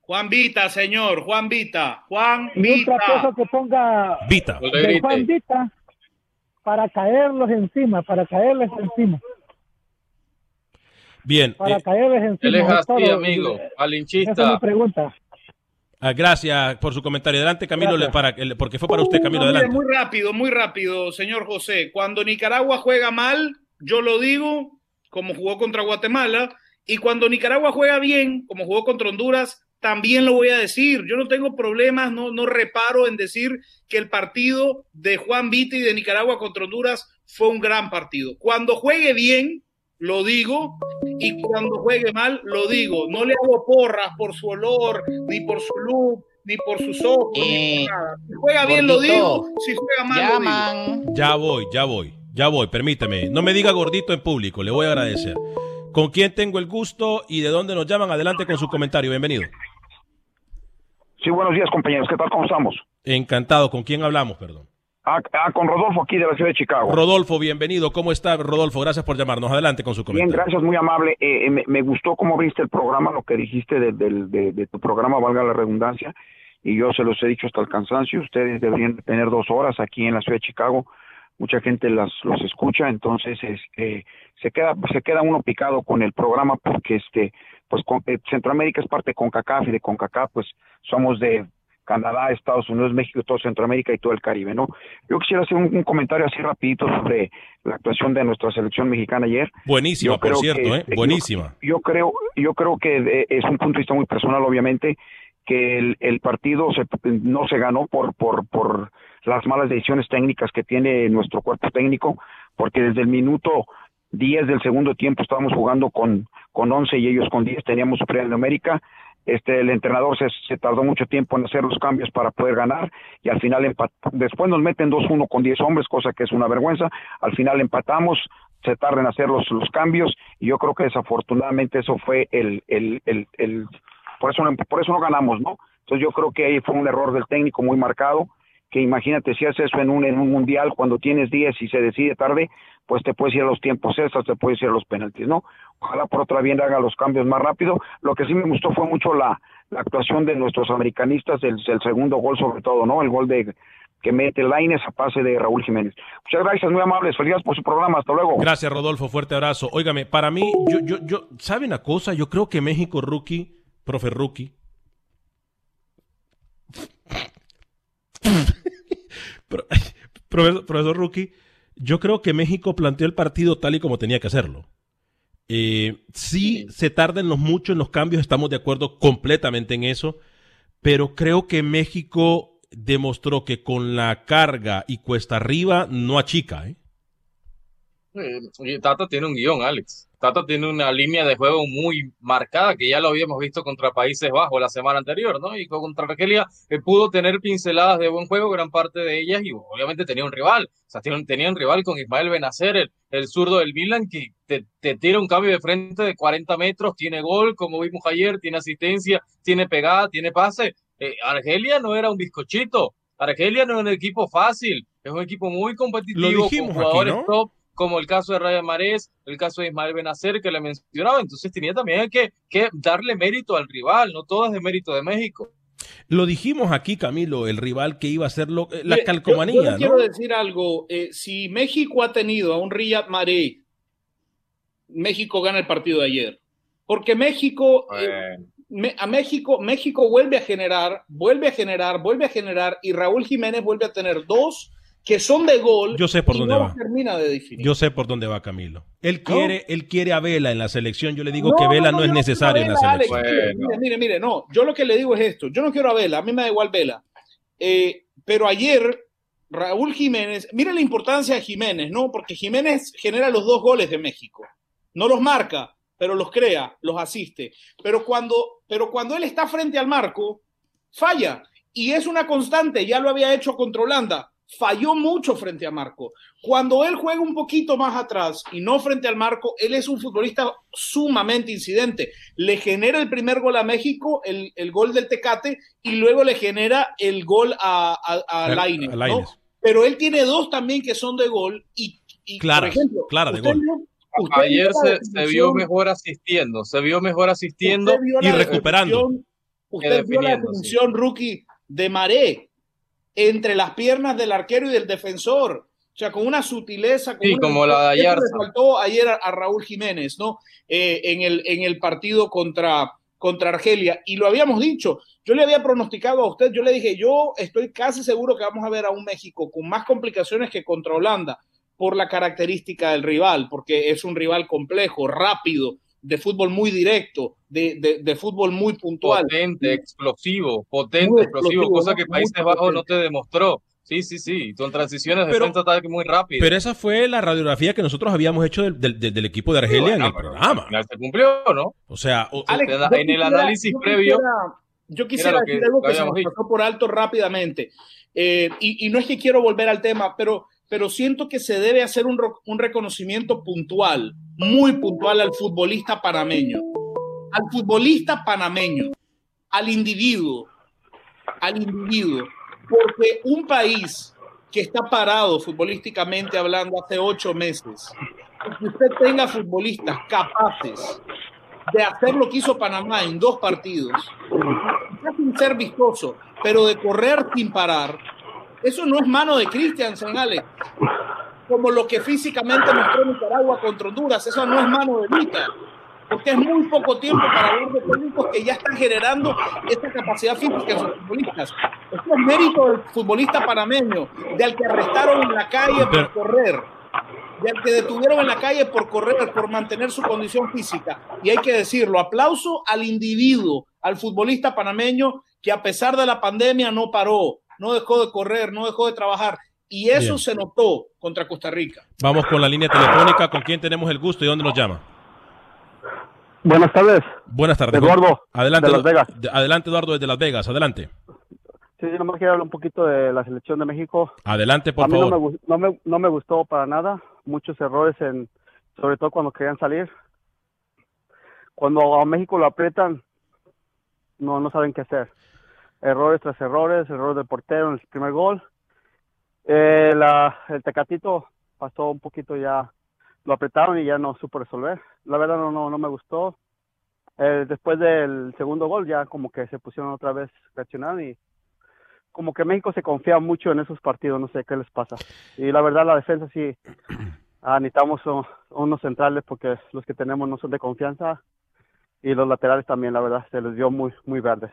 Juan Vita, señor, Juan Vita, Juan y un Vita. traspiezo que ponga Vita. de Juan Vita para caerlos encima, para caerles encima, Bien, para eh, caerles encima. Él es así, amigo, Esa es malinchista. mi pregunta. ah, gracias por su comentario. Adelante, Camilo, le- para, el- porque fue para usted, Camilo, mire, adelante. muy rápido, muy rápido, señor José. Cuando Nicaragua juega mal, yo lo digo, como jugó contra Guatemala, y cuando Nicaragua juega bien, como jugó contra Honduras, también lo voy a decir. Yo no tengo problemas, no, no reparo en decir que el partido de Juan Vita y de Nicaragua contra Honduras fue un gran partido. Cuando juegue bien, lo digo, y cuando juegue mal, lo digo. No le hago porras por su olor, ni por su look, ni por sus ojos, ni por nada. Si juega bien, lo digo. Si juega mal, lo digo. Ya voy, ya voy, ya voy, permíteme. No me diga gordito en público, le voy a agradecer. ¿Con quién tengo el gusto y de dónde nos llaman? Adelante con su comentario, bienvenido. Sí, buenos días, compañeros. ¿Qué tal? ¿Cómo estamos? Encantado, ¿con quién hablamos, perdón? Ah, ah, con Rodolfo aquí de la ciudad de Chicago. Rodolfo, bienvenido. ¿Cómo está, Rodolfo? Gracias por llamarnos. Adelante con su Bien, comentario. gracias, muy amable. Eh, eh, me, me gustó cómo abriste el programa, lo que dijiste de, del- de- de tu programa, valga la redundancia, y yo se los he dicho hasta el cansancio. Ustedes deberían tener dos horas aquí en la ciudad de Chicago. Mucha gente las, los escucha, entonces este, se queda se queda uno picado con el programa porque este pues con- eh, Centroamérica es parte de CONCACAF y de CONCACAF pues somos de Canadá, Estados Unidos, México, todo Centroamérica y todo el Caribe, ¿no? Yo quisiera hacer un, un comentario así rapidito sobre la actuación de nuestra selección mexicana ayer. Buenísima, por cierto, que, ¿eh? este, Buenísima. Yo, yo creo, yo creo que eh, es un punto de vista muy personal, obviamente, que el, el partido se- no se ganó por, por, por las malas decisiones técnicas que tiene nuestro cuerpo técnico, porque desde el minuto 10 del segundo tiempo estábamos jugando con, con 11 y ellos con 10, teníamos superioridad numérica. Este, el entrenador se, tardó mucho tiempo en hacer los cambios para poder ganar y al final después nos meten 2-1 con 10 hombres, cosa que es una vergüenza. Al final empatamos, se tarda en hacer los, los cambios y yo creo que desafortunadamente eso fue el, el, el, el- por eso por eso no ganamos, ¿no? Entonces yo creo que ahí fue un error del técnico muy marcado, que imagínate si haces eso en un, en un mundial cuando tienes 10 y se decide tarde, pues te puedes ir a los tiempos extras, te puedes ir a los penaltis, ¿no? Ojalá por otra bien haga los cambios más rápido. Lo que sí me gustó fue mucho la, la actuación de nuestros americanistas, el, segundo gol sobre todo, ¿no? El gol de que mete Laines a pase de Raúl Jiménez. Muchas gracias, muy amables, felicidades por su programa, hasta luego. Gracias, Rodolfo. Fuerte abrazo. Óigame, para mí, yo, yo, yo, ¿sabe una cosa? Yo creo que México rookie, profe rookie. Pro- profesor, profesor rookie, yo creo que México planteó el partido tal y como tenía que hacerlo. Eh, sí, se tardan los mucho en los cambios, estamos de acuerdo completamente en eso, pero creo que México demostró que con la carga y cuesta arriba no achica, ¿eh? Eh, Tata tiene un guion, Alex. Tata tiene una línea de juego muy marcada que ya lo habíamos visto contra Países Bajos la semana anterior, ¿no? Y contra Argelia eh, pudo tener pinceladas de buen juego, gran parte de ellas, y obviamente tenía un rival. O sea, un- tenía un rival con Ismael Benacer, el, el zurdo del Milan, que te, te tira un cambio de frente de 40 metros, tiene gol, como vimos ayer, tiene asistencia, tiene pegada, tiene pase. Eh, Argelia no era un bizcochito. Argelia no es un equipo fácil, es un equipo muy competitivo, Lo dijimos con aquí, jugadores ¿no? top, como el caso de Ryan Marés, el caso de Ismael Benacer que le mencionaba, entonces tenía también que, que darle mérito al rival, no todo es de mérito de México. Lo dijimos aquí, Camilo, el rival que iba a ser lo- eh, la Mire, calcomanía, yo, yo le ¿no? quiero decir algo. eh, si México ha tenido a un Riyad Mahrez, México gana el partido de ayer. Porque México, eh, me- a México, México vuelve a generar, vuelve a generar, vuelve a generar, y Raúl Jiménez vuelve a tener dos que son de gol. Yo sé por y dónde no va. termina de definir. Yo sé por dónde va Camilo. Él quiere, él quiere a Vela en la selección. Yo le digo No, que Vela no, no, no, es necesario en la a Vela, selección. Alex. Mire, mire, mire, no. Yo lo que le digo es esto. Yo no quiero a Vela. A mí me da igual Vela. Eh, pero ayer Raúl Jiménez, mire la importancia de Jiménez, ¿no? Porque Jiménez genera los dos goles de México. No los marca, pero los crea, los asiste. Pero cuando, pero cuando él está frente al marco, falla. Y es una constante, ya lo había hecho contra Holanda. Falló mucho frente a Marco. Cuando él juega un poquito más atrás y no frente al marco, él es un futbolista sumamente incidente. Le genera el primer gol a México, el, el gol del Tecate, y luego le genera el gol a, a, a El- Lainez, a ¿no? Lainez. Pero él tiene dos también que son de gol y, y, Clara, por ejemplo, clara de gol. Ayer se, se vio definición- mejor asistiendo, se vio mejor asistiendo vio la definición- Usted vio la definiendo, sí. definición, rookie, de Maré entre las piernas del arquero y del defensor. O sea, con una sutileza. Con Sí, una- como la de le faltó ayer a, a Raúl Jiménez, ¿no? Eh, en, el, en el partido contra, contra Argelia. Y lo habíamos dicho. Yo le había pronosticado a usted, yo le dije, yo estoy casi seguro que vamos a ver a un México con más complicaciones que contra Holanda por la característica del rival, porque es un rival complejo, rápido, de fútbol muy directo, de, de, de fútbol muy puntual. potente, explosivo, potente, Muy explosivo, explosivo, cosa ¿no? que Países Bajos no te demostró. Sí, sí, sí, con transiciones de Pero- ataque muy rápido. Pero esa fue la radiografía que nosotros habíamos hecho del, del- del- equipo de Argelia bueno, en el programa. al final se cumplió, ¿no? O sea, o- Alex, en yo el quisiera- análisis yo previo, quisiera- yo quisiera decir algo que se me pasó por alto rápidamente. Eh, y, y no es que quiero volver al tema, pero, pero siento que se debe hacer un, un reconocimiento puntual, muy puntual al futbolista panameño. Al futbolista panameño, al individuo, al individuo. Porque un país que está parado futbolísticamente hablando hace ocho meses, que usted tenga futbolistas capaces de hacer lo que hizo Panamá en dos partidos, sin ser vistoso, pero de correr sin parar, eso no es mano de Christiansen, Alex. Como lo que físicamente mostró Nicaragua contra Honduras, eso no es mano de Vita. Porque es muy poco tiempo para hablar de técnicos que ya están generando esta capacidad física en sus futbolistas. Esto es mérito del futbolista panameño, del que arrestaron en la calle por correr, del que detuvieron en la calle por correr, por mantener su condición física. Y hay que decirlo, aplauso al individuo, al futbolista panameño que a pesar de la pandemia no paró, no dejó de correr, no dejó de trabajar. Y eso Bien. se notó contra Costa Rica. vamos con la línea telefónica. ¿Con quién tenemos el gusto y dónde nos llama? Buenas tardes. Buenas tardes. Eduardo, Adelante. de Las Vegas. de- Adelante, Eduardo, desde Las Vegas. Adelante. Sí, yo nomás quiero hablar un poquito de la selección de México. Adelante, por a mí favor. No, me, no, me, no me gustó para nada. Muchos errores, en, sobre todo cuando querían salir. Cuando a México lo aprietan, no, no saben qué hacer. Errores tras errores, error del portero en el primer gol. Eh, la, el Tecatito pasó un poquito ya, lo apretaron y ya no supo resolver. La verdad no, no, no me gustó. Eh, después del segundo gol ya como que se pusieron otra vez reaccionando y como que México se confía mucho en esos partidos, no sé qué les pasa. Y la verdad la defensa sí, ah, necesitamos unos centrales porque los que tenemos no son de confianza y los laterales también, la verdad, se les dio muy, muy verdes.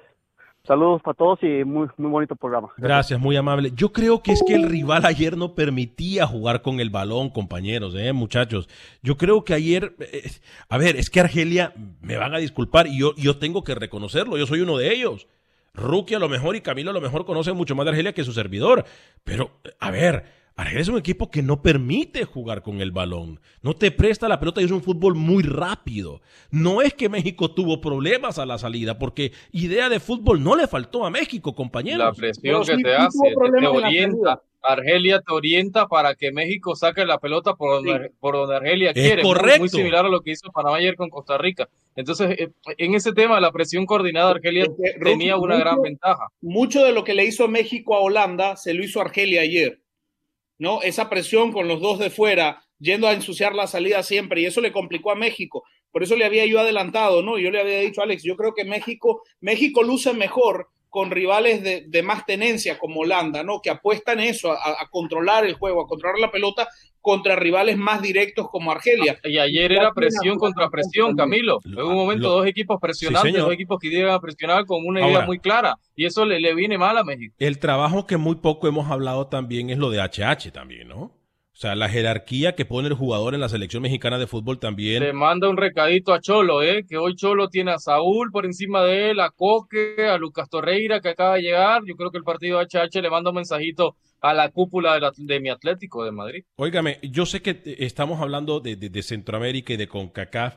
Saludos para todos y muy, muy bonito programa. Gracias, muy amable. Yo creo que es que el rival ayer no permitía jugar con el balón, compañeros, eh, muchachos. Yo creo que ayer, eh, a ver, es que Argelia, me van a disculpar, y yo, yo tengo que reconocerlo, yo soy uno de ellos. Rookie a lo mejor y Camilo a lo mejor conocen mucho más de Argelia que su servidor. Pero, a ver, Argelia es un equipo que no permite jugar con el balón. No te presta la pelota y es un fútbol muy rápido. No es que México tuvo problemas a la salida, porque idea de fútbol no le faltó a México, compañeros. La presión que te hace, te, orienta. Argelia te orienta para que México saque la pelota por donde, por donde Argelia Es quiere. Correcto. Muy, similar a lo que hizo Panamá ayer con Costa Rica. Entonces, eh, en ese tema, la presión coordinada, Argelia tenía una gran ventaja. Mucho de lo que le hizo México a Holanda se lo hizo Argelia ayer. ¿No? Esa presión con los dos de fuera, yendo a ensuciar la salida siempre, y eso le complicó a México. Por eso le había yo adelantado, ¿no? Yo le había dicho, Alex, yo creo que México, México luce mejor con rivales de, de más tenencia como Holanda, ¿no? Que apuestan eso, a, a controlar el juego, a controlar la pelota contra rivales más directos como Argelia. Y ayer era presión contra presión, Camilo. En un momento, lo- dos equipos presionantes, señor. dos equipos que llegan a presionar con una idea Ahora. muy clara. Y eso le, le viene mal a México. El trabajo que muy poco hemos hablado también es lo de HH también, ¿no? O sea, la jerarquía que pone el jugador en la selección mexicana de fútbol también. Le manda un recadito a Cholo, ¿eh? que hoy Cholo tiene a Saúl por encima de él, a Coque, a Lucas Torreira que acaba de llegar. Yo creo que el partido HH le manda un mensajito a la cúpula de, la- de mi Atlético de Madrid. Óigame, yo sé que estamos hablando de, de- de Centroamérica y de CONCACAF,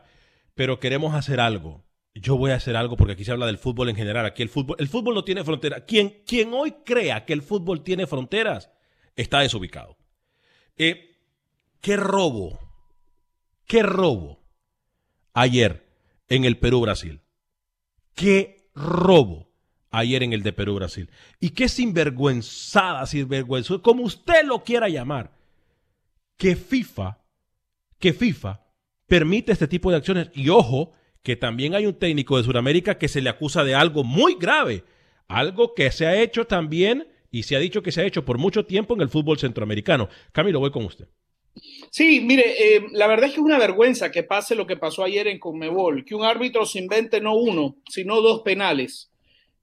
pero queremos hacer algo. Yo voy a hacer algo porque aquí se habla del fútbol en general. Aquí el fútbol, el fútbol no tiene frontera. Quien, quien hoy crea que el fútbol tiene fronteras está desubicado. ¿Qué robo? ¿Qué robo ayer en el Perú-Brasil? ¿Qué robo ayer en el de Perú-Brasil? Y qué sinvergüenzada, sinvergüenza, como usted lo quiera llamar, que FIFA, que FIFA permite este tipo de acciones. Y ojo, que también hay un técnico de Sudamérica que se le acusa de algo muy grave, algo que se ha hecho también y se ha dicho que se ha hecho por mucho tiempo en el fútbol centroamericano. Camilo, voy con usted. Sí, mire, eh, la verdad es que es una vergüenza que pase lo que pasó ayer en Conmebol, que un árbitro se invente no uno, sino dos penales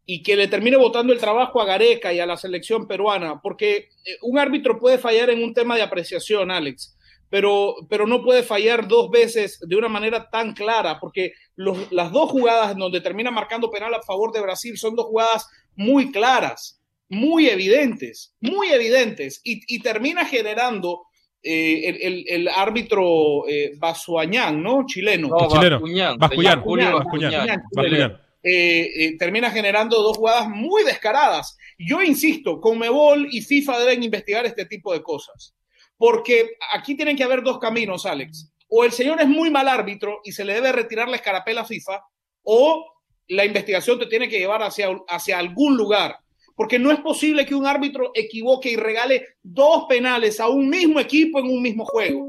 y que le termine votando el trabajo a Gareca y a la selección peruana, porque eh, un árbitro puede fallar en un tema de apreciación, Alex, pero, pero no puede fallar dos veces de una manera tan clara, porque los- las dos jugadas en donde termina marcando penal a favor de Brasil son dos jugadas muy claras, muy evidentes, muy evidentes, y, y termina generando eh, el, el- el árbitro eh, Basuañán, ¿no? Chileno. No, Chileno. Bascuñán, Bascuñán, Bascuñán, Bascuñán. Bascuñán. eh, eh, termina generando dos jugadas muy descaradas. Yo insisto, Conmebol y FIFA deben investigar este tipo de cosas, porque aquí tienen que haber dos caminos, Alex. O el señor es muy mal árbitro y se le debe retirar la escarapela a FIFA, o la investigación te tiene que llevar hacia, hacia algún lugar. Porque no es posible que un árbitro equivoque y regale dos penales a un mismo equipo en un mismo juego.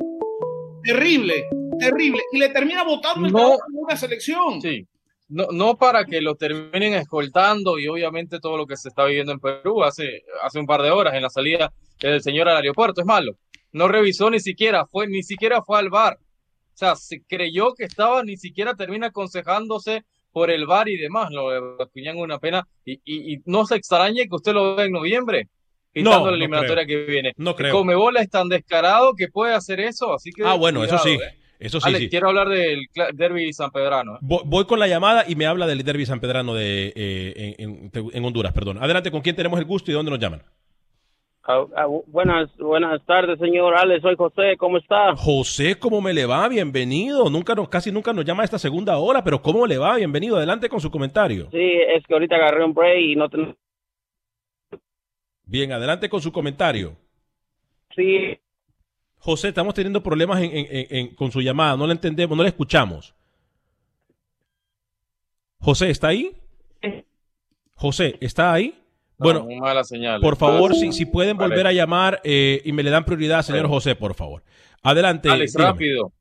Terrible, terrible. Y le termina votando el No. una selección. Sí. No, no para que lo terminen escoltando y obviamente todo lo que se está viviendo en Perú hace, hace un par de horas en la salida del señor al aeropuerto. Es malo. No revisó ni siquiera, fue, ni siquiera fue al bar. O sea, se creyó que estaba, ni siquiera termina aconsejándose por el bar y demás. Lo de Bascuñán una pena. Y, y, y no se extrañe que usted lo vea en noviembre, pintando No, la eliminatoria que viene. No creo. Comebol es tan descarado que puede hacer eso, así que. Ah, bueno, eso sí. ¿eh? Eso sí, Alex, sí. quiero hablar del derby sanpedrano. ¿eh? Voy, voy con la llamada y me habla del derby sanpedrano de, eh, en, en- en Honduras, perdón. Adelante, ¿con quién tenemos el gusto y dónde nos llaman? Ah, ah, buenas, buenas tardes, señor Alex. Soy José. ¿Cómo está? José, ¿cómo me le va? Bienvenido. Nunca nos, casi nunca nos llama a esta segunda hora, pero ¿cómo le va? Bienvenido. Adelante con su comentario. Sí, es que ahorita agarré un break y no ten... Bien, adelante con su comentario. Sí, José, estamos teniendo problemas en- en- en- en- con su llamada. No le entendemos, no le escuchamos. José, ¿está ahí? José, ¿está ahí? No, Bueno, muy mala señal. por favor, si, si pueden vale. volver a llamar eh, y me le dan prioridad, señor. José, por favor. Adelante. Alex, dígame. rápido.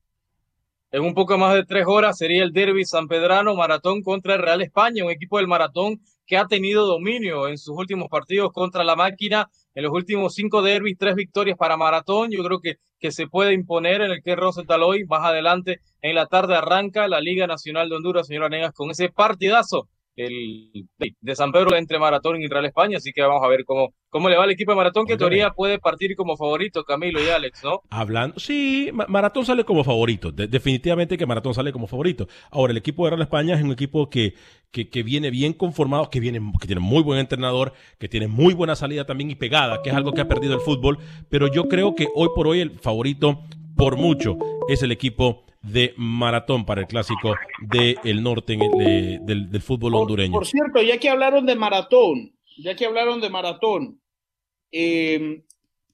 En un poco más de tres horas sería el derby sanpedrano maratón contra el Real España, un equipo del maratón que ha tenido dominio en sus últimos partidos contra la máquina. En los últimos cinco derbis, tres victorias para maratón. Yo creo que, que se puede imponer en el que Rosenthal hoy. Más adelante, en la tarde, arranca la Liga Nacional de Honduras, señora Negas, con ese partidazo el de San Pedro entre Maratón y Real España, así que vamos a ver cómo, cómo le va al equipo de Maratón, que en teoría puede partir como favorito, Camilo y Alex, ¿no? Hablando, sí, Ma- Maratón sale como favorito. De- definitivamente que Maratón sale como favorito. Ahora, el equipo de Real España es un equipo que, que, que viene bien conformado, que, viene, que tiene muy buen entrenador, que tiene muy buena salida también y pegada, que es algo que ha perdido el fútbol. Pero yo creo que hoy por hoy el favorito, por mucho, es el equipo de Maratón para el clásico del norte en el- de- del, del fútbol hondureño. Por cierto, ya que hablaron de maratón, ya que hablaron de maratón, eh,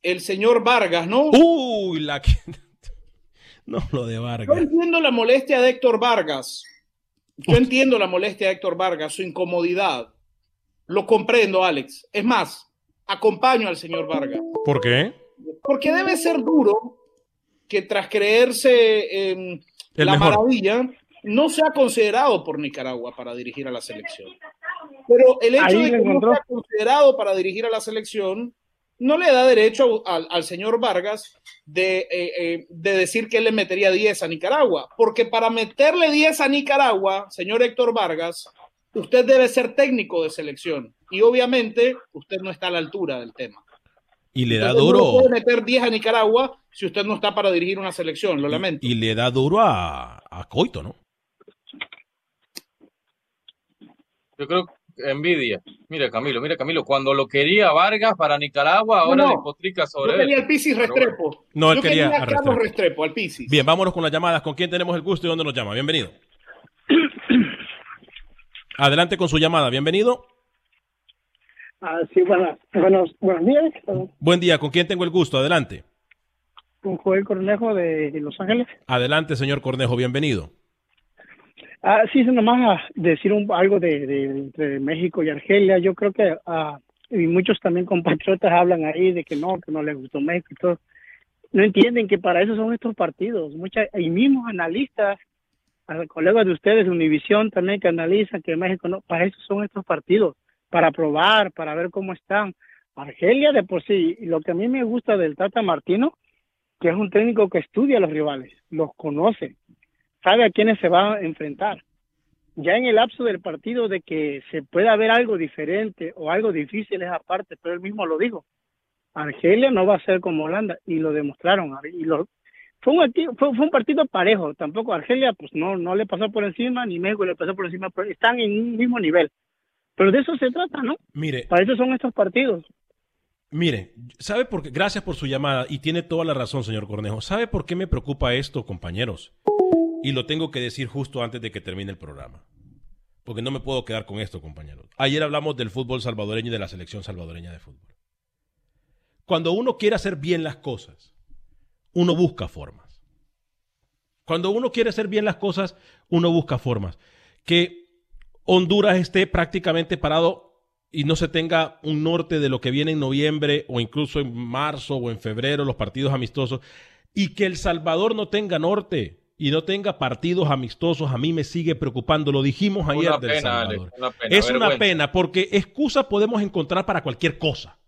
el señor Vargas, ¿no? Uy, la que... No, lo de Yo Vargas. entiendo la molestia de Héctor Vargas. Yo entiendo la molestia de Héctor Vargas, su incomodidad. Lo comprendo, Alex. Es más, acompaño al señor Vargas. ¿Por qué? Porque debe ser duro que tras creerse El la mejor. maravilla, no sea considerado por Nicaragua para dirigir a la selección. Pero el hecho Ahí de que no sea considerado para dirigir a la selección no le da derecho al, al señor Vargas de, eh, eh, de decir que él le metería 10 a Nicaragua. Porque para meterle 10 a Nicaragua, señor Héctor Vargas, usted debe ser técnico de selección. Y obviamente usted no está a la altura del tema. Y le da Entonces, duro. No le puede meter 10 a Nicaragua si usted no está para dirigir una selección, lo lamento. Y le da duro a, a Coito, ¿no? Yo creo que envidia. Mira, Camilo, mira, Camilo, cuando lo quería Vargas para Nicaragua, ahora No, no. despotrica sobre Yo él. quería al Pisis. Restrepo. No, él Yo quería quería a a Carlos Restrepo. Restrepo, al Pisis. Bien, vámonos con las llamadas. ¿Con quién tenemos el gusto y dónde nos llama? Bienvenido. Adelante con su llamada. Bienvenido. Ah, sí, buenas, buenos, buenos días. Buen día. ¿Con quién tengo el gusto? Adelante. Con Joel Cornejo de Los Ángeles. Adelante, señor Cornejo. Bienvenido. Ah, sí, nomás decir un, algo de, de- entre México y Argelia. Yo creo que ah, y muchos también compatriotas hablan ahí de que no, que no les gustó México y todo. No entienden que para eso son estos partidos. Muchas, y mismos analistas, a colegas de ustedes de Univisión también que analizan que México no, para eso son estos partidos, para probar, para ver cómo están. Argelia de por sí, lo que a mí me gusta del Tata Martino, que es un técnico que estudia a los rivales, los conoce, sabe a quiénes se va a enfrentar. Ya en el lapso del partido de que se pueda ver algo diferente o algo difícil es aparte, pero él mismo lo dijo. Argelia no va a ser como Holanda y lo demostraron. Y lo, fue, un, fue, fue un partido parejo, tampoco Argelia pues no, no le pasó por encima, ni México le pasó por encima, pero están en un mismo nivel. Pero de eso se trata, ¿no? Mire, Para eso son estos partidos. mire, ¿sabe por qué? Gracias por su llamada y tiene toda la razón, señor Cornejo. ¿Sabe por qué me preocupa esto, compañeros? Y lo tengo que decir justo antes de que termine el programa. Porque no me puedo quedar con esto, compañeros. Ayer hablamos del fútbol salvadoreño y de la selección salvadoreña de fútbol. Cuando uno quiere hacer bien las cosas, uno busca formas. Cuando uno quiere hacer bien las cosas, uno busca formas. Que Honduras esté prácticamente parado y no se tenga un norte de lo que viene en noviembre o incluso en marzo o en febrero, los partidos amistosos, y que El Salvador no tenga norte y no tenga partidos amistosos, a mí me sigue preocupando. Lo dijimos ayer Una del pena, Salvador. Alex, una pena, es una pena porque excusa podemos encontrar para cualquier cosa.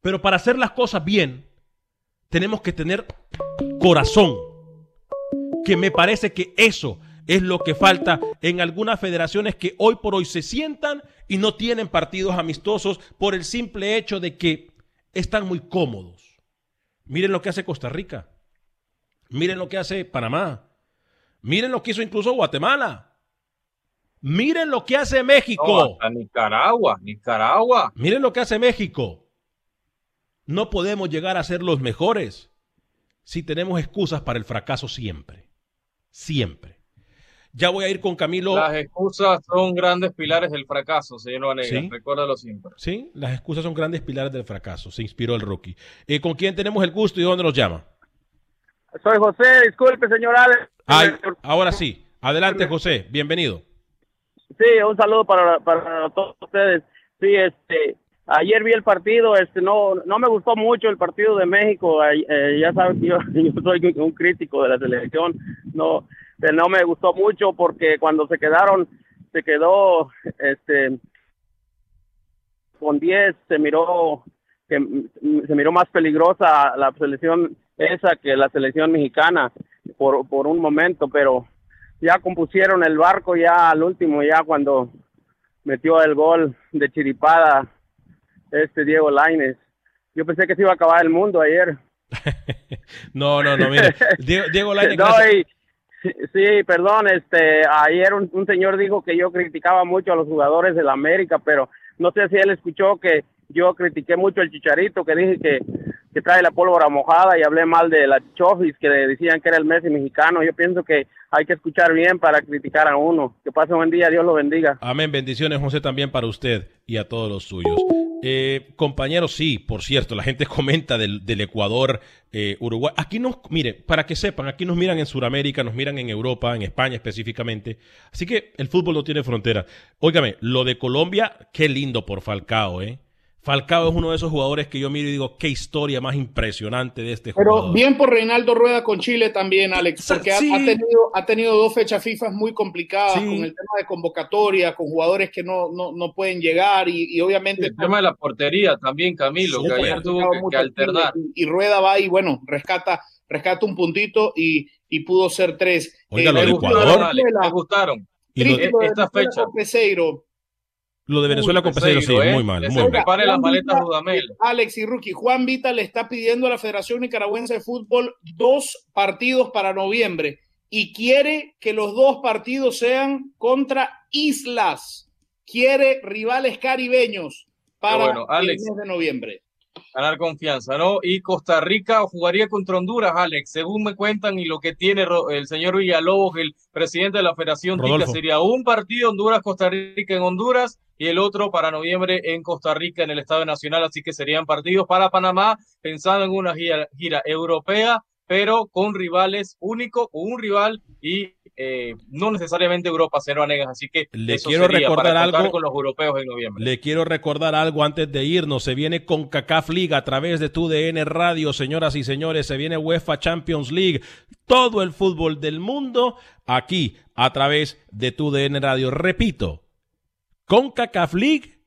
Pero para hacer las cosas bien, tenemos que tener corazón. Que me parece que eso es lo que falta en algunas federaciones que hoy por hoy se sientan y no tienen partidos amistosos por el simple hecho de que están muy cómodos. Miren lo que hace Costa Rica. Miren lo que hace Panamá. Miren lo que hizo incluso Guatemala. Miren lo que hace México. No, Nicaragua, Nicaragua. Miren lo que hace México. No podemos llegar a ser los mejores si tenemos excusas para el fracaso siempre. Siempre. Ya voy a ir con Camilo. Las excusas son grandes pilares del fracaso, señor Vanegas. Sí. Recuérdalo siempre. Sí, las excusas son grandes pilares del fracaso. Se inspiró el rookie. Eh, ¿Con quién tenemos el gusto y dónde nos llama? Soy José, disculpe, señor Alex. Ay, ahora sí. Adelante, José. Bienvenido. Sí, un saludo para, para todos ustedes. Sí, este, ayer vi el partido, este, no, no me gustó mucho el partido de México. Eh, ya saben que yo, yo soy un crítico de la selección. No, eh, no me gustó mucho porque cuando se quedaron, se quedó, este, con 10 se miró que se miró más peligrosa la selección esa que la selección mexicana por, por un momento, pero ya compusieron el barco ya al último, ya cuando metió el gol de chiripada este Diego Laines. Yo pensé que se iba a acabar el mundo ayer. No, no, no, mire. Diego, Diego Lainez, No, gracias. y- sí, sí, perdón, este, ayer un, un señor dijo que yo criticaba mucho a los jugadores de la América, pero no sé si él escuchó que yo critiqué mucho al Chicharito, que dije que, que trae la pólvora mojada y hablé mal de la Chofis, que decían que era el Messi mexicano. Yo pienso que hay que escuchar bien para criticar a uno. Que pase un buen día, Dios lo bendiga. Amén. Bendiciones, José, también para usted y a todos los suyos. Eh, compañeros, sí, por cierto, la gente comenta del, Ecuador, eh, Uruguay. Aquí nos, mire, para que sepan, aquí nos miran en Sudamérica, nos miran en Europa, en España específicamente. Así que el fútbol no tiene frontera. Óigame, lo de Colombia, qué lindo por Falcao, ¿eh? Falcao es uno de esos jugadores que yo miro y digo, qué historia más impresionante de este Pero jugador. bien por Reinaldo Rueda con Chile también, Alex, porque ha- Sí. ha, tenido, ha tenido dos fechas FIFA muy complicadas Sí. con el tema de convocatoria, con jugadores que no, no, no pueden llegar y, y obviamente... El tema de la portería también, Camilo, que Súper. ayer tuvo que, que alternar. Y, y Rueda va y bueno, rescata, rescata un puntito y, y pudo ser tres. Oiga, Eh, lo de Ecuador. gustaron, Alex, me gustaron. Y lo- de esta fecha. Peseiro. Lo de Venezuela con Peseiro, sí, ¿eh? muy mal. Muy prepare las maletas Dudamel. Alex y Rookie, Juan Vita le está pidiendo a la Federación Nicaragüense de Fútbol dos partidos para noviembre y quiere que los dos partidos sean contra islas. Quiere rivales caribeños para bueno, Alex. el mes de noviembre. ganar confianza, ¿no? Y Costa Rica jugaría contra Honduras, Alex, según me cuentan y lo que tiene el señor Villalobos, el presidente de la Federación Tica, sería un partido Honduras-Costa Rica en Honduras y el otro para noviembre en Costa Rica en el Estadio Nacional, así que serían partidos para Panamá, pensando en una gira, gira europea, pero con rivales únicos, con un rival y eh, no necesariamente Europa se lo anegan, así que Le eso quiero sería recordar para algo. con los europeos en noviembre. Le quiero recordar algo antes de irnos. Se viene con CACAF League a través de tu DN Radio, señoras y señores. Se viene UEFA Champions League. Todo el fútbol del mundo aquí a través de tu DN Radio. Repito, con CACAF League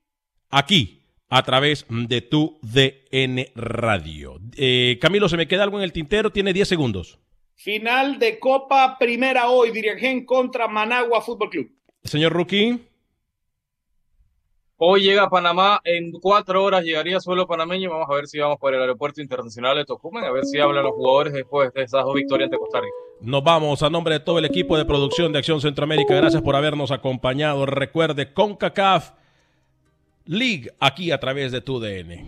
aquí a través de tu DN Radio. Eh, Camilo, ¿se me queda algo en el tintero? Tiene 10 segundos. Final de Copa Primera hoy, Dirigen contra Managua Fútbol Club. Señor Rookie. Hoy llega a Panamá, en cuatro horas llegaría suelo panameño. Vamos a ver si vamos por el aeropuerto internacional de Tocumen, a ver si hablan los jugadores después de esas dos victorias ante Costa Rica. Nos vamos a nombre de todo el equipo de producción de Acción Centroamérica. Gracias por habernos acompañado. Recuerde, CONCACAF League aquí a través de tu DN.